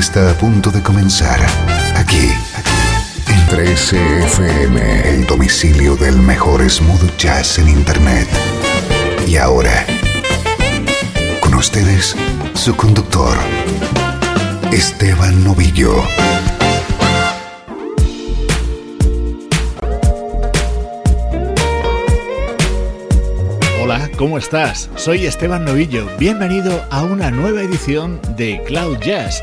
Está a punto de comenzar aquí en 13FM, el domicilio del mejor smooth jazz en Internet. Y ahora, con ustedes, su conductor, Esteban Novillo. Hola, ¿cómo estás? Soy Esteban Novillo. Bienvenido a una nueva edición de Cloud Jazz,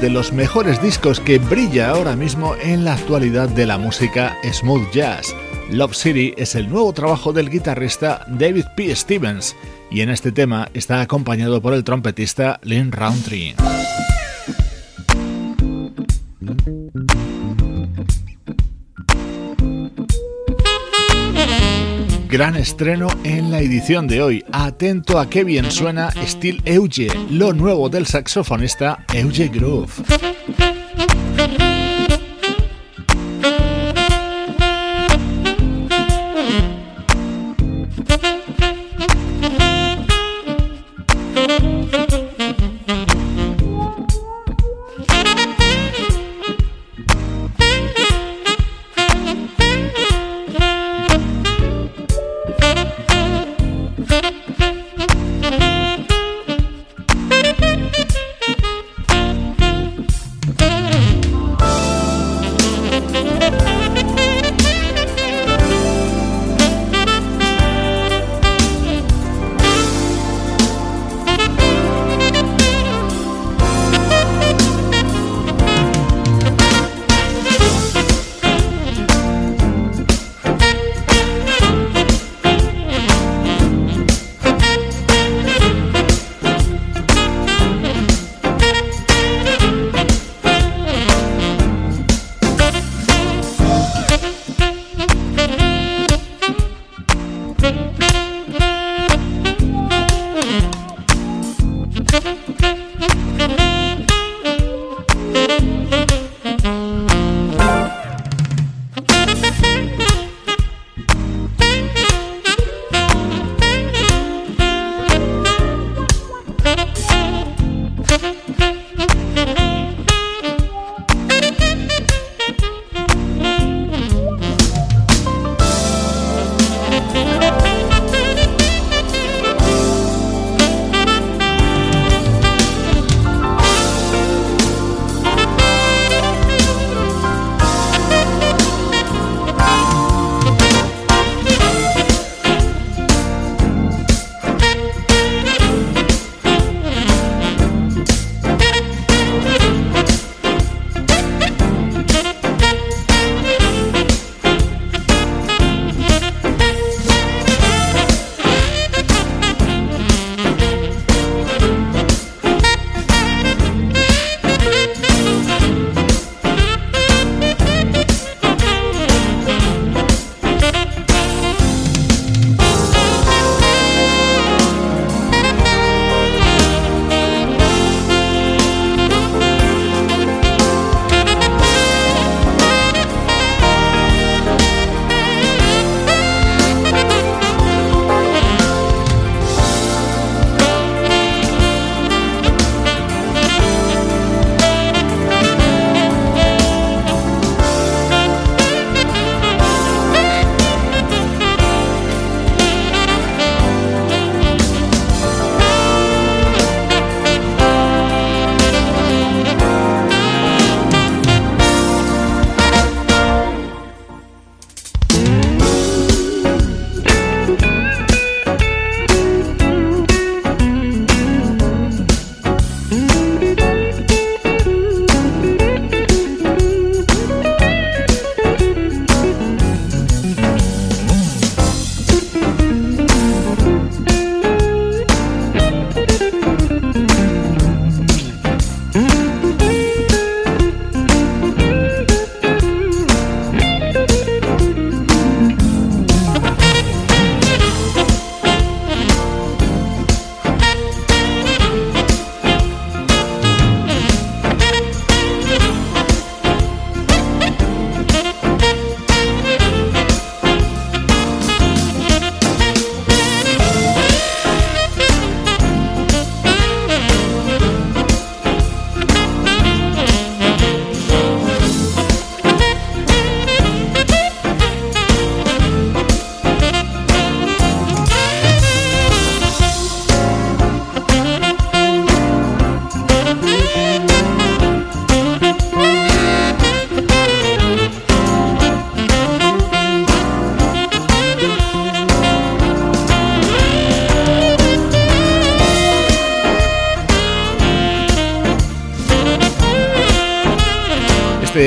De los mejores discos que brilla ahora mismo en la actualidad de la música smooth jazz. Love City es el nuevo trabajo del guitarrista David P. Stevens y en este tema está acompañado por el trompetista Lynn Roundtree. Gran estreno en la edición de hoy. Atento a qué bien suena Steel Euge, lo nuevo del saxofonista Euge Groove.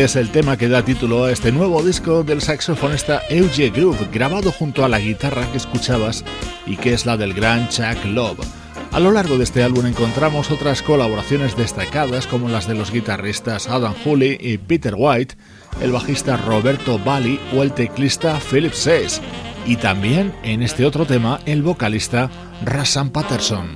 Es el tema que da título a este nuevo disco del saxofonista Euge Groove, grabado junto a la guitarra que escuchabas y que es la del gran Chuck Love. A lo largo de este álbum encontramos otras colaboraciones destacadas como las de los guitarristas Adam Hooley y Peter White, el bajista Roberto Bali o el teclista Philip Says, y también en este otro tema el vocalista Rassan Patterson.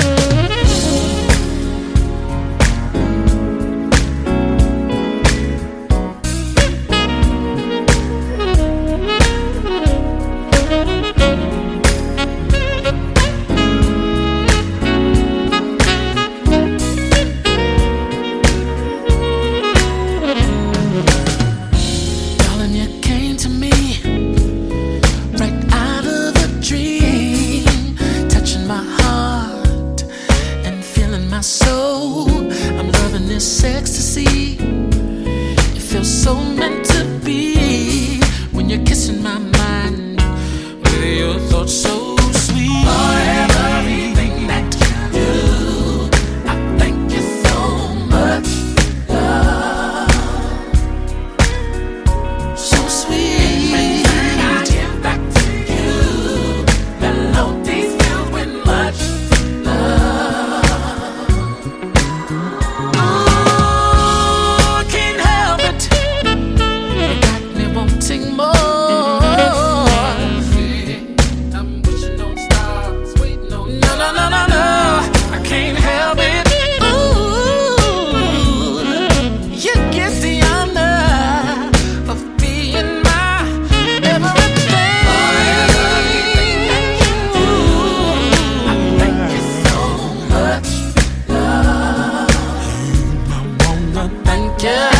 Yeah.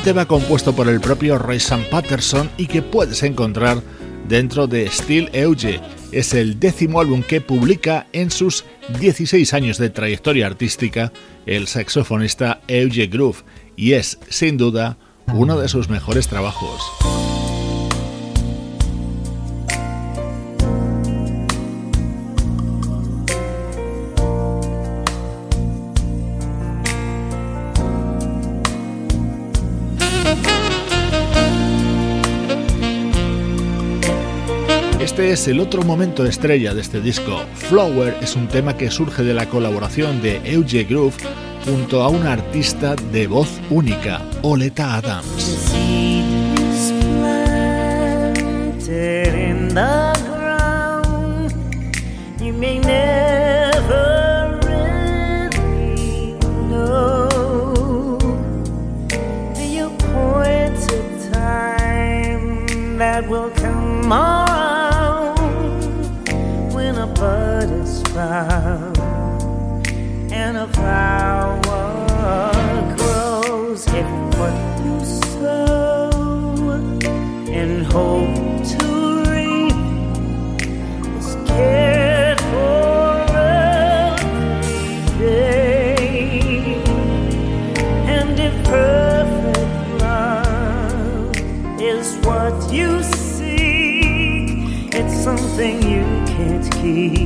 Tema compuesto por el propio Ray Sam Patterson y que puedes encontrar dentro de Steel Euge. Es el décimo álbum que publica en sus 16 años de trayectoria artística el saxofonista Euge Groove y es, sin duda, uno de sus mejores trabajos. Es el otro momento estrella de este disco. Flower es un tema que surge de la colaboración de Euge Groove junto a una artista de voz única, Oleta Adams. Flower grows. And hope to reap is cared for every day, and if perfect love is what you seek, it's something you can't keep.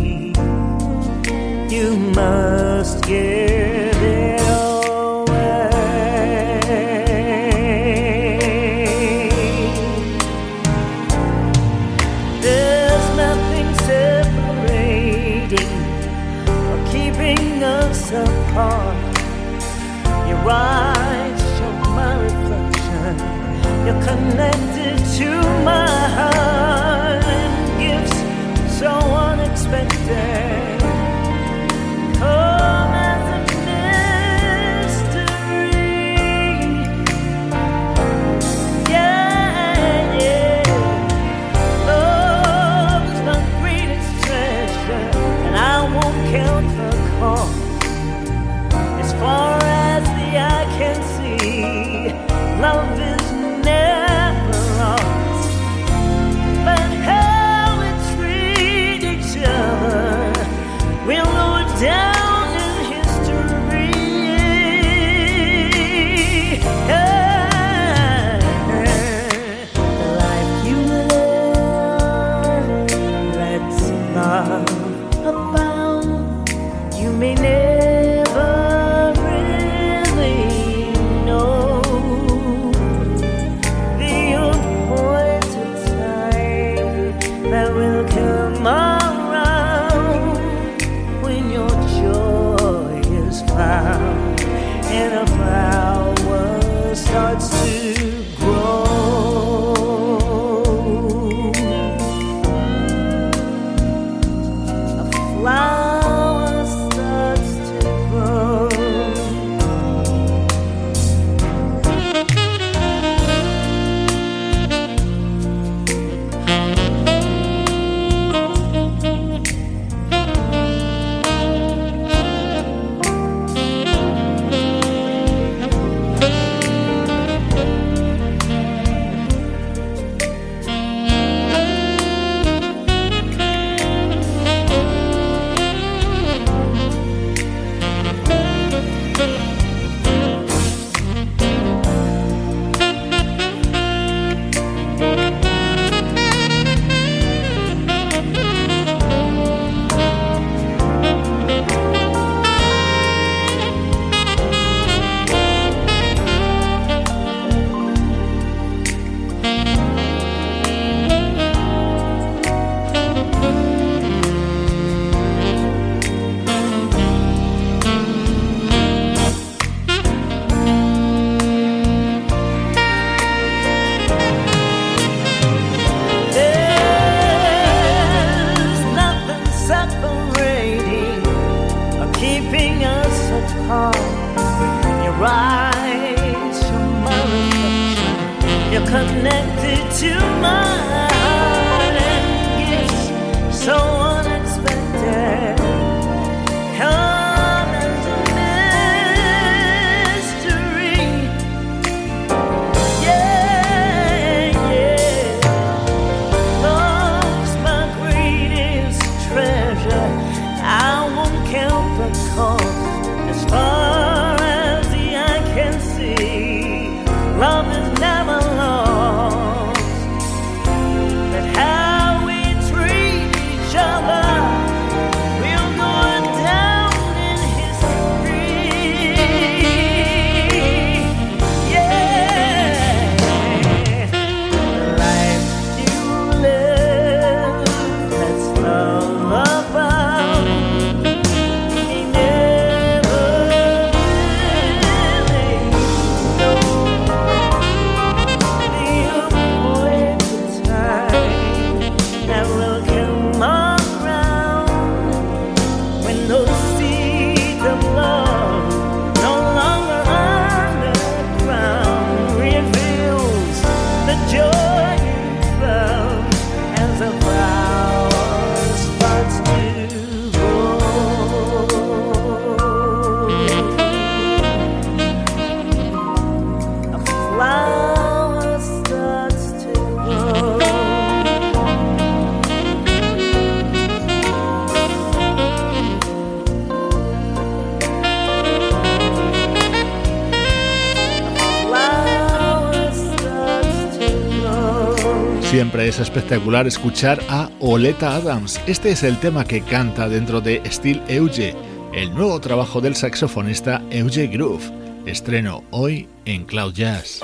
Es espectacular escuchar a Oleta Adams. Este es el tema que canta dentro de Steel Euge, el nuevo trabajo del saxofonista Euge Groove. Estreno hoy en Cloud Jazz.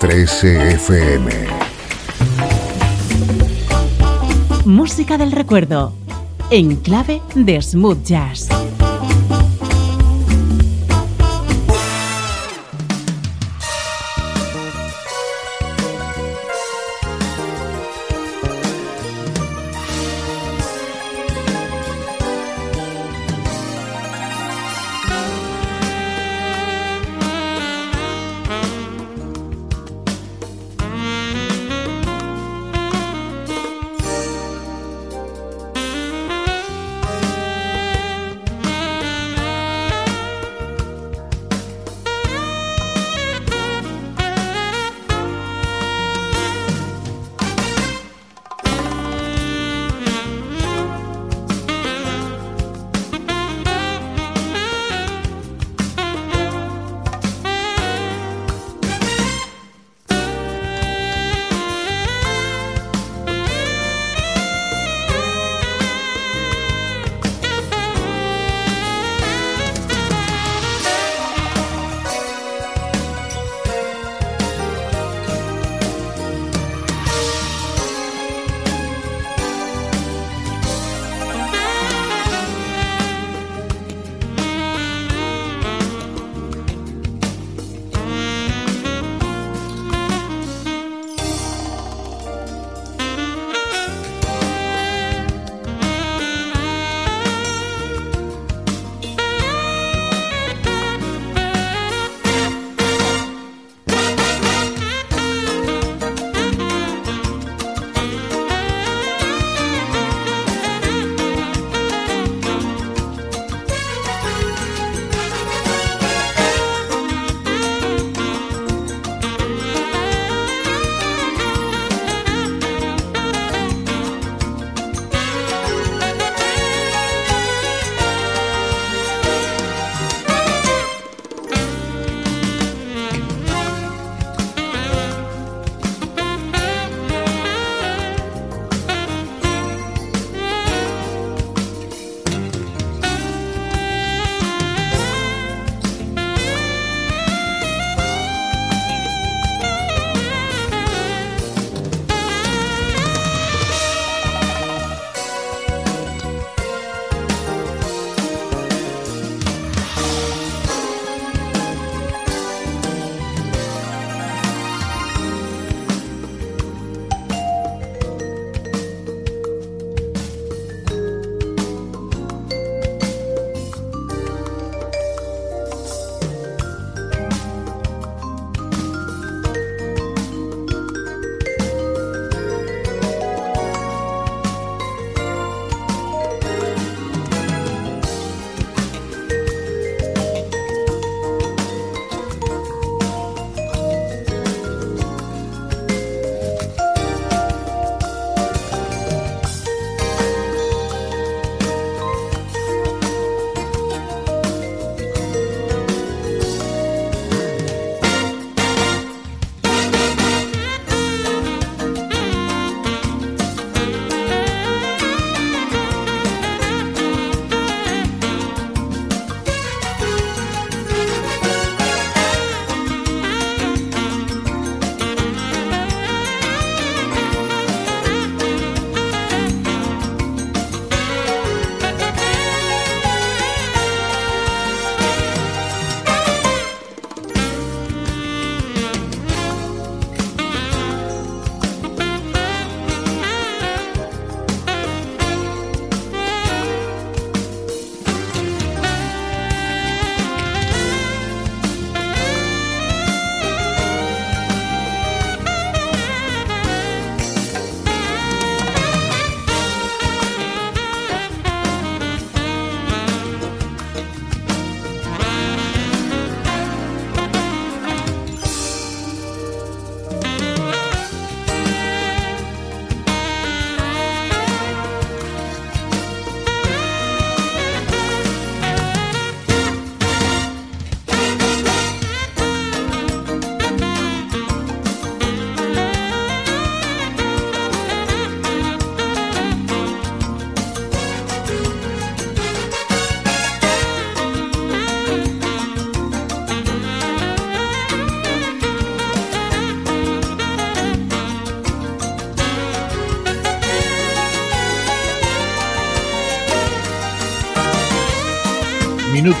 13 FM. Música del recuerdo. En clave de smooth jazz.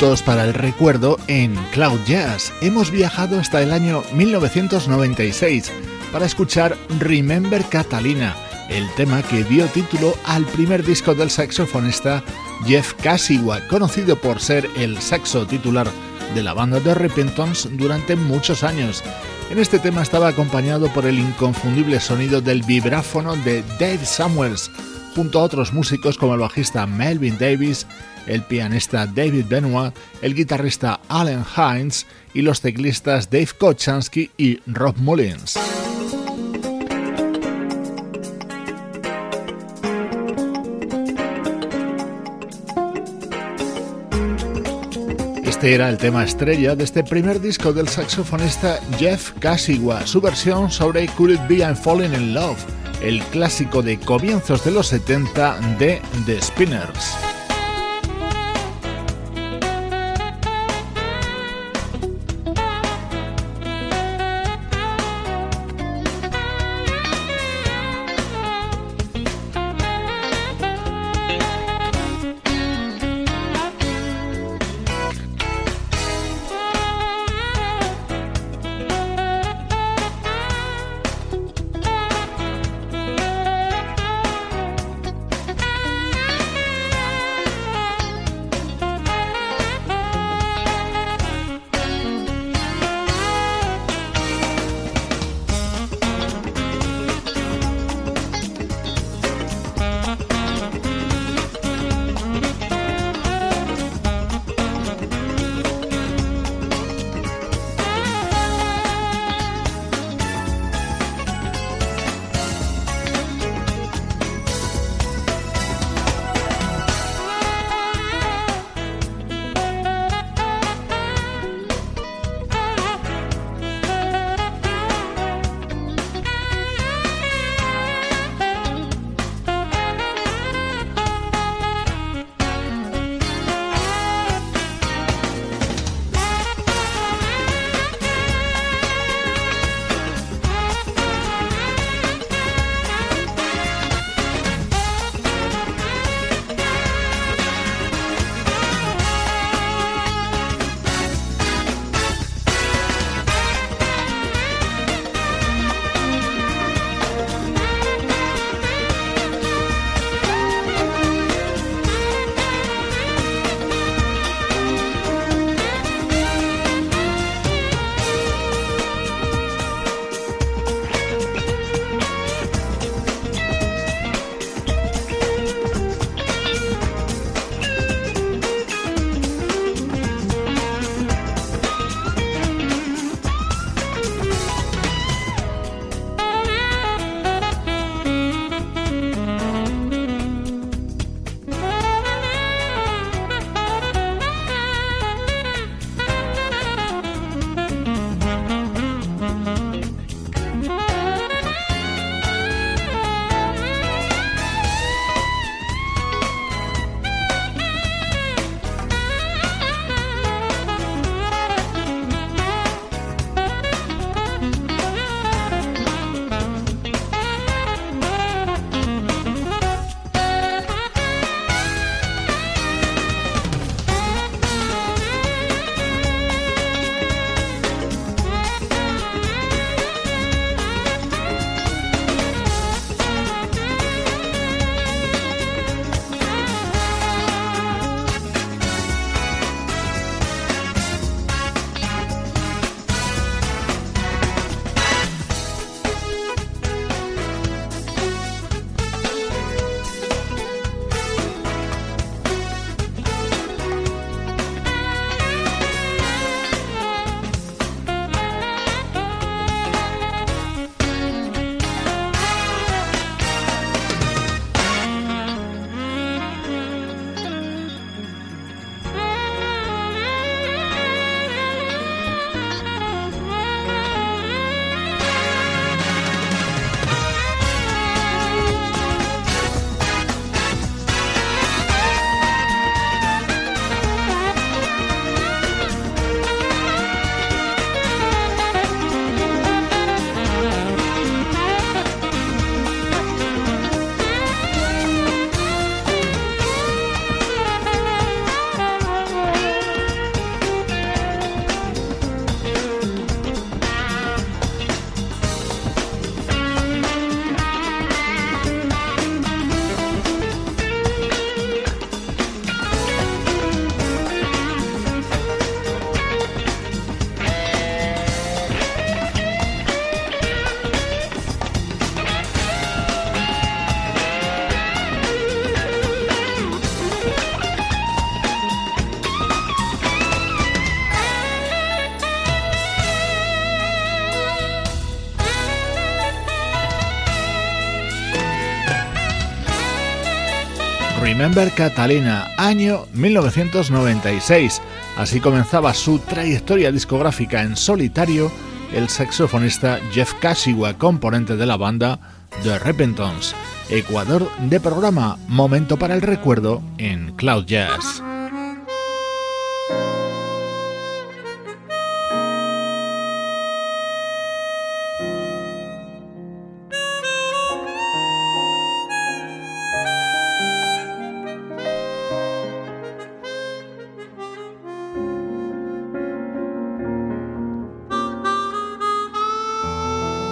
Para el recuerdo en Cloud Jazz. Hemos viajado hasta el año 1996 para escuchar Remember Catalina, el tema que dio título al primer disco del saxofonista Jeff Casigua, conocido por ser el saxo titular de la banda de Repentance durante muchos años. En este tema estaba acompañado por el inconfundible sonido del vibráfono de Dave Samuels, junto a otros músicos como el bajista Melvin Davis, el pianista David Benoit, el guitarrista Allen Hines y los teclistas Dave Kochansky y Rob Mullins. Este era el tema estrella de este primer disco del saxofonista Jeff Casigua, su versión sobre Could It Be I'm Falling in Love, el clásico de comienzos de los 70 de The Spinners. Remember Catalina, año 1996. Así comenzaba su trayectoria discográfica en solitario el saxofonista Jeff Kashiwa, componente de la banda The Repentons. Ecuador de programa, momento para el recuerdo en Cloud Jazz.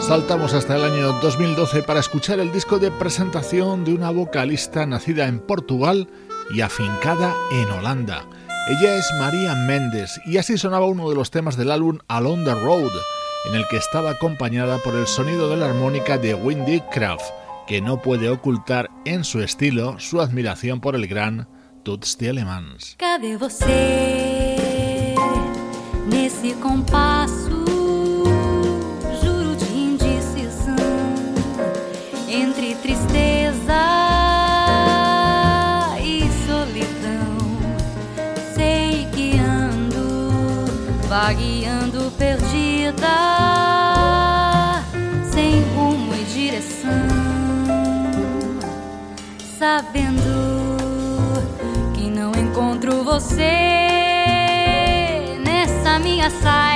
Saltamos hasta el año 2012 para escuchar el disco de presentación de una vocalista nacida en Portugal y afincada en Holanda. Ella es María Méndez y así sonaba uno de los temas del álbum Along the Road, en el que estaba acompañada por el sonido de la armónica de Windy Craft, que no puede ocultar en su estilo su admiración por el gran Toots Thielemans. Vagueando perdida, sem rumo e direção, sabendo que não encontro você nessa minha saia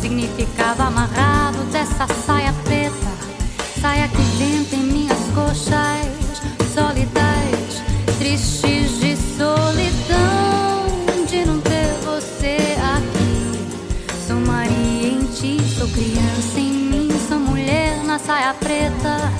significado amarrado dessa saia preta, saia que venta em minhas coxas sólidas, tristes de solidão de não ter você aqui. Sou Maria em ti, sou criança em mim, sou mulher na saia preta,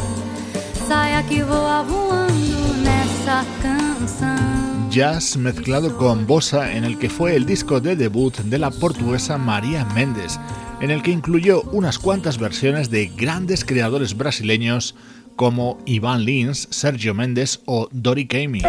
saia que voa voando nessa canção. Jazz mezclado con bossa en el que fue el disco de debut de la portuguesa María Méndez, en el que incluyó unas cuantas versiones de grandes creadores brasileños como Iván Lins, Sergio Méndez o Dori Kamey.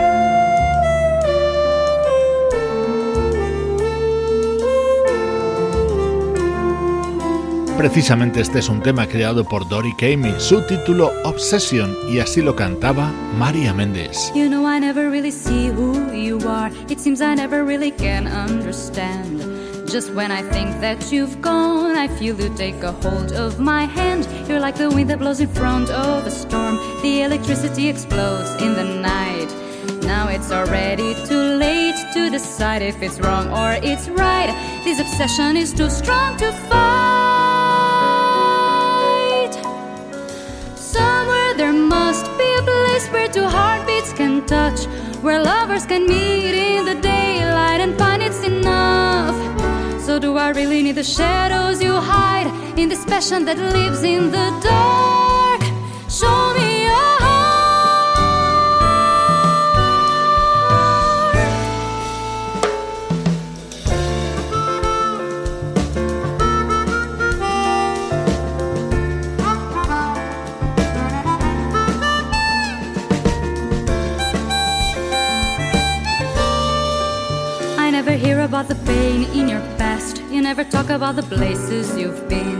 Precisamente este es un tema creado por Dory Kamey, su título Obsession, y así lo cantaba María Méndez. You know I never really see who you are. It seems I never really can understand. Just when I think that you've gone, I feel you take a hold of my hand. You're like the wind that blows in front of a storm. The electricity explodes in the night. Now it's already too late to decide if it's wrong or it's right. This obsession is too strong to fight. Place where two heartbeats can touch, where lovers can meet in the daylight and find it's enough. So, do I really need the shadows you hide in this passion that lives in the dark? About the pain in your past. You never talk about the places you've been.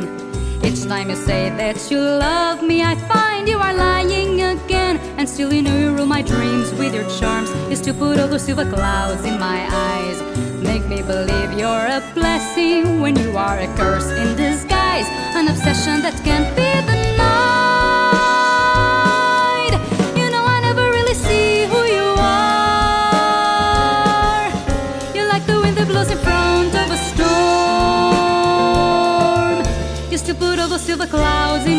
Each time you say that you love me, I find you are lying again. And still, you know you rule my dreams with your charms. You still put all those silver clouds in my eyes. Make me believe you're a blessing when you are a curse in disguise. An obsession that can't be clouds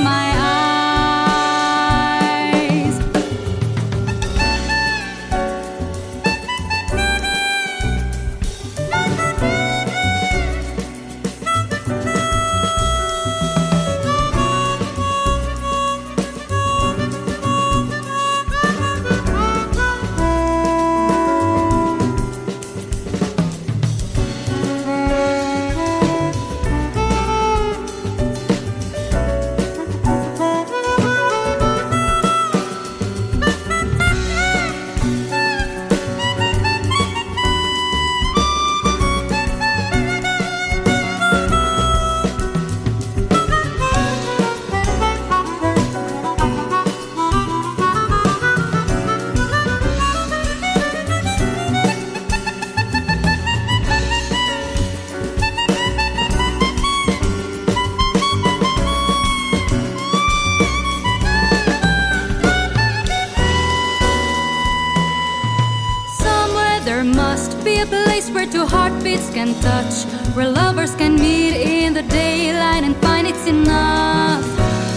can touch, where lovers can meet in the daylight and find it's enough.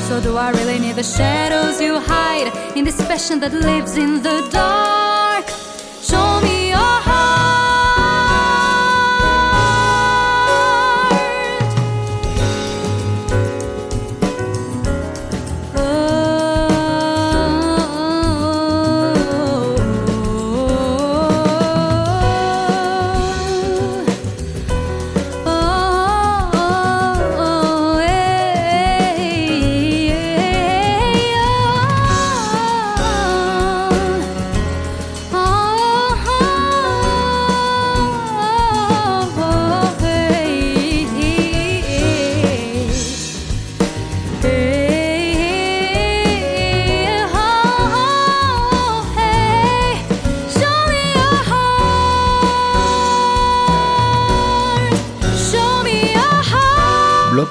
So, do I really need the shadows you hide in this passion that lives in the dark? Show me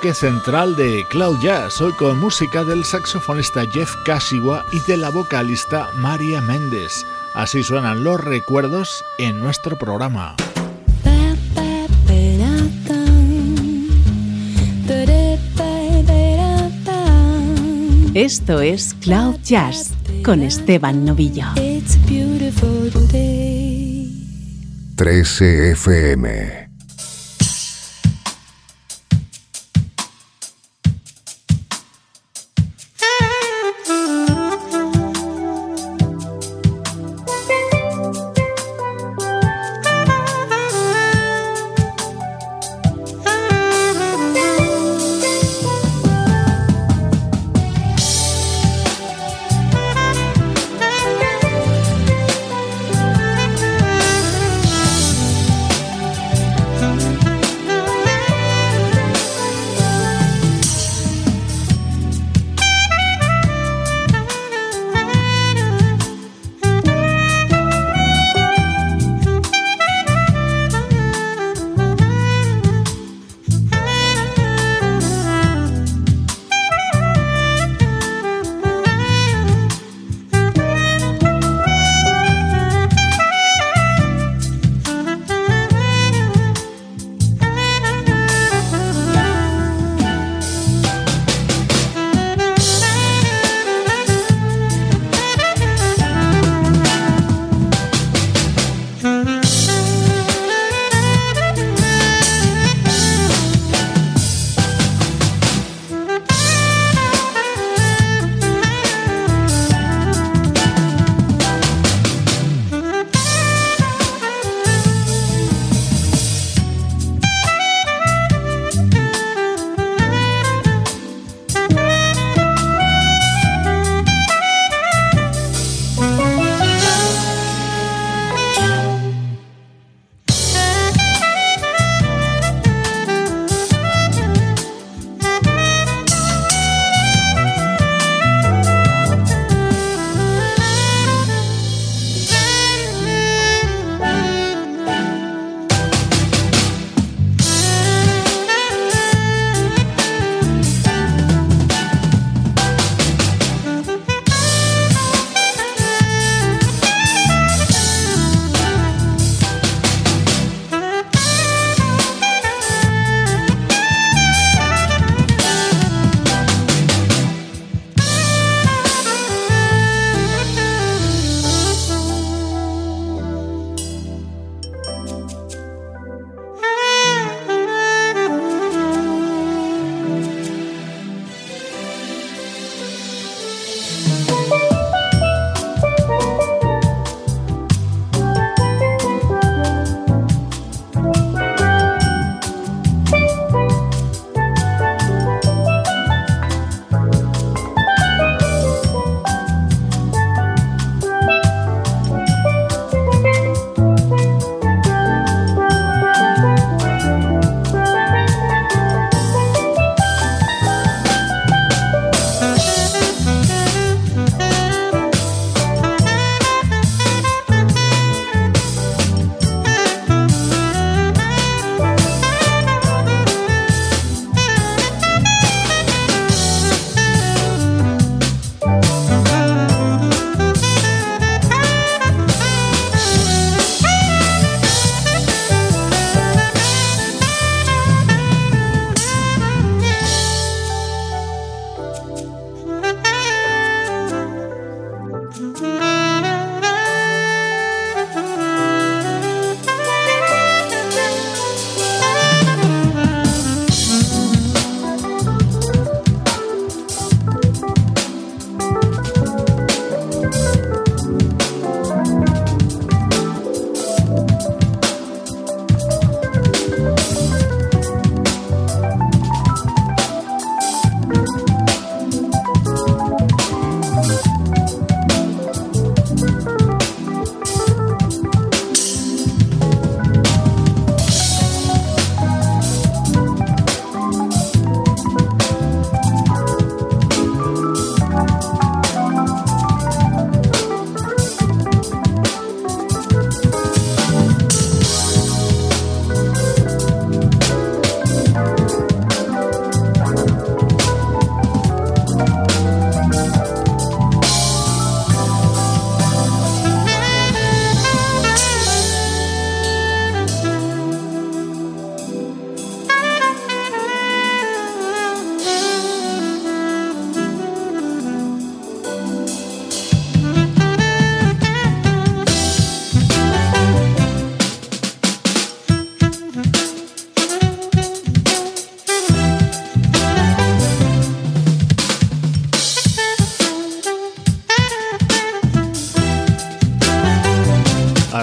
your central de Cloud Jazz, hoy con música del saxofonista Jeff Kashiwa y de la vocalista Maria Méndez. Así suenan los recuerdos en nuestro programa. Esto es Cloud Jazz con Esteban Novillo. 13 FM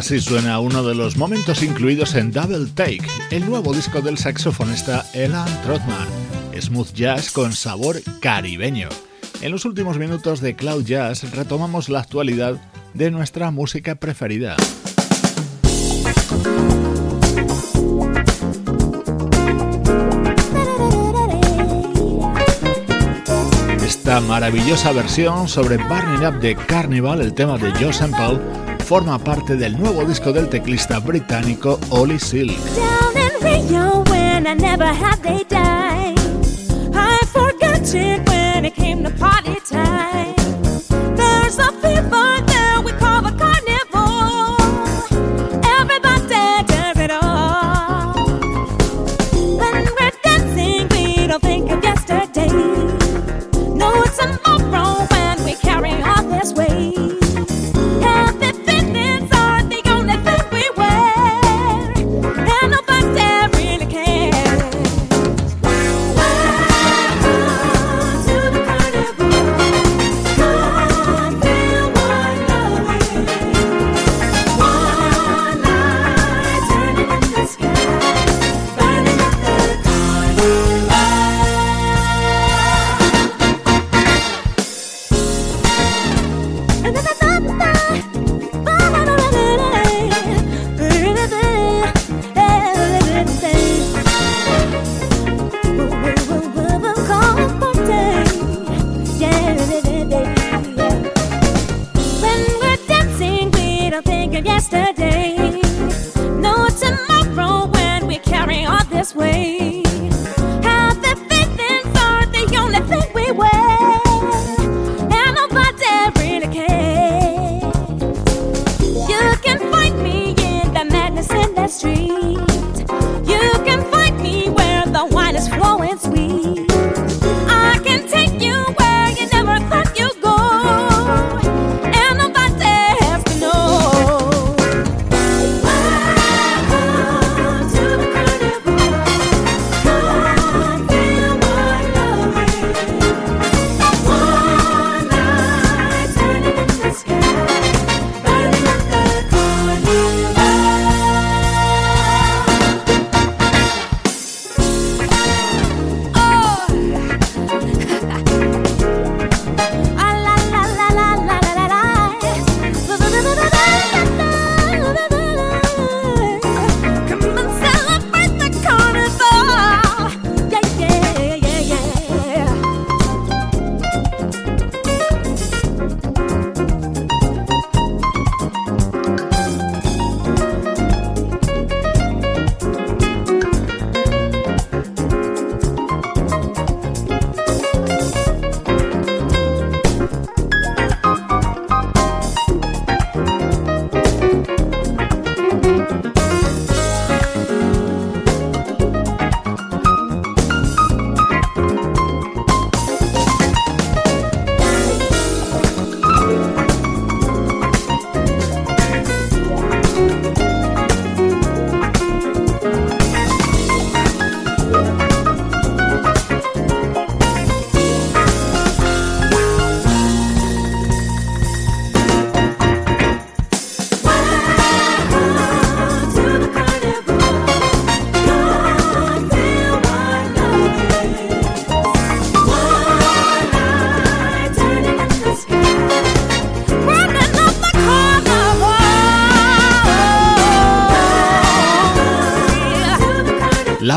Así suena uno de los momentos incluidos en Double Take, el nuevo disco del saxofonista Elan Trotman, smooth jazz con sabor caribeño. En los últimos minutos de Cloud Jazz retomamos la actualidad de nuestra música preferida. Esta maravillosa versión sobre Burning Up de Carnival, el tema de Joe Sample, forma parte del nuevo disco del teclista británico Ollie Silk. when it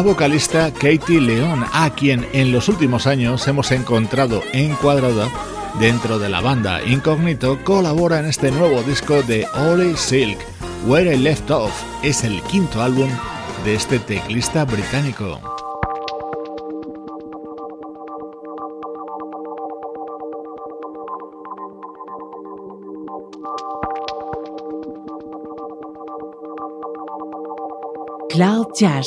la vocalista Katie León, a quien en los últimos años hemos encontrado encuadrada dentro de la banda. Incognito colabora en este nuevo disco de Ollie Silk, Where I Left Off. Es el quinto álbum de este teclista británico. Cloud Jazz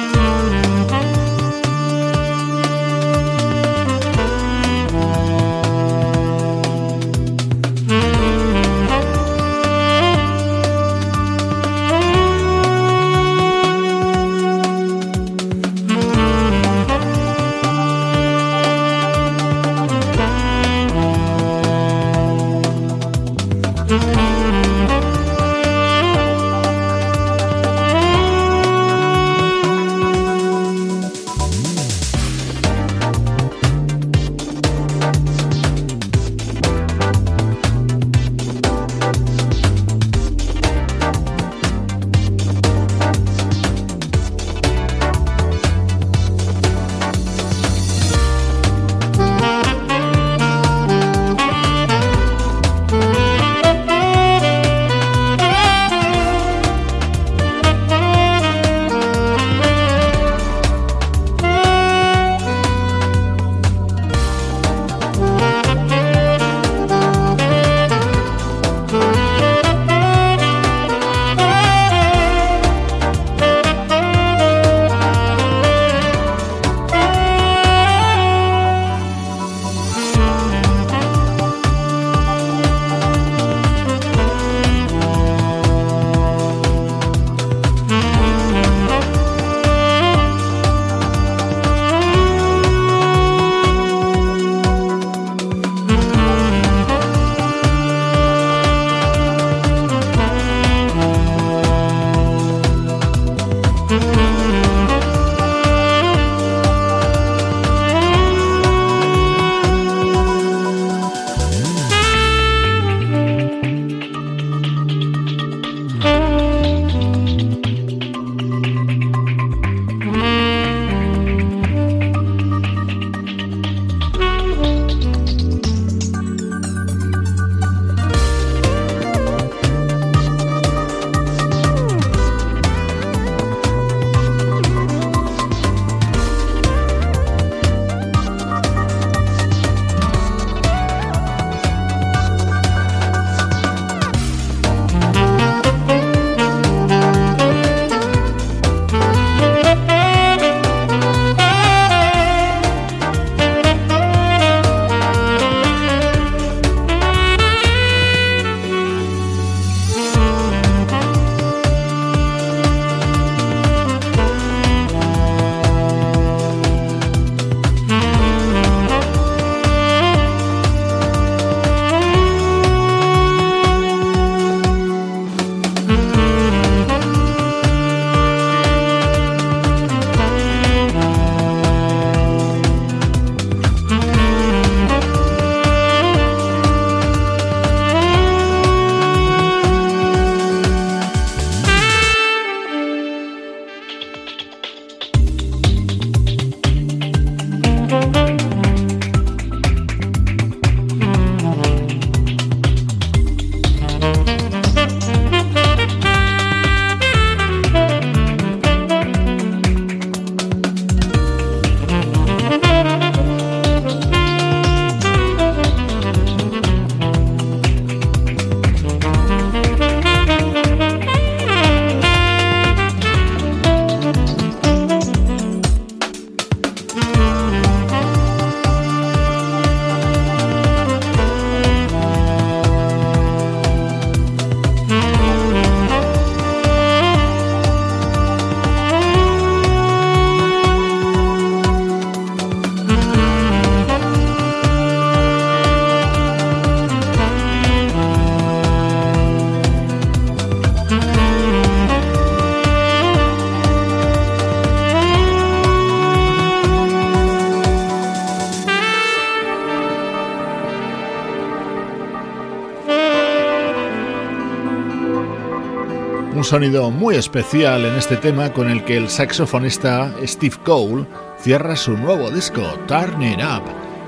Sonido muy especial en este tema con el que el saxofonista Steve Cole cierra su nuevo disco, Turn It Up.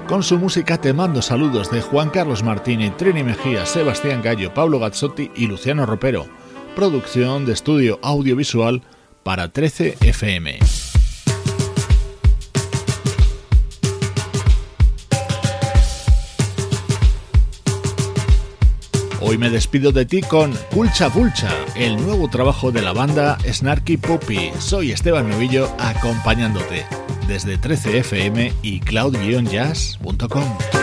Con su música te mando saludos de Juan Carlos Martini, Trini Mejía, Sebastián Gallo, Pablo Gazzotti y Luciano Ropero. Producción de estudio audiovisual para 13 FM. Hoy me despido de ti con Pulcha Pulcha, el nuevo trabajo de la banda Snarky Puppy. Soy Esteban Novillo acompañándote desde 13fm y cloud-jazz.com.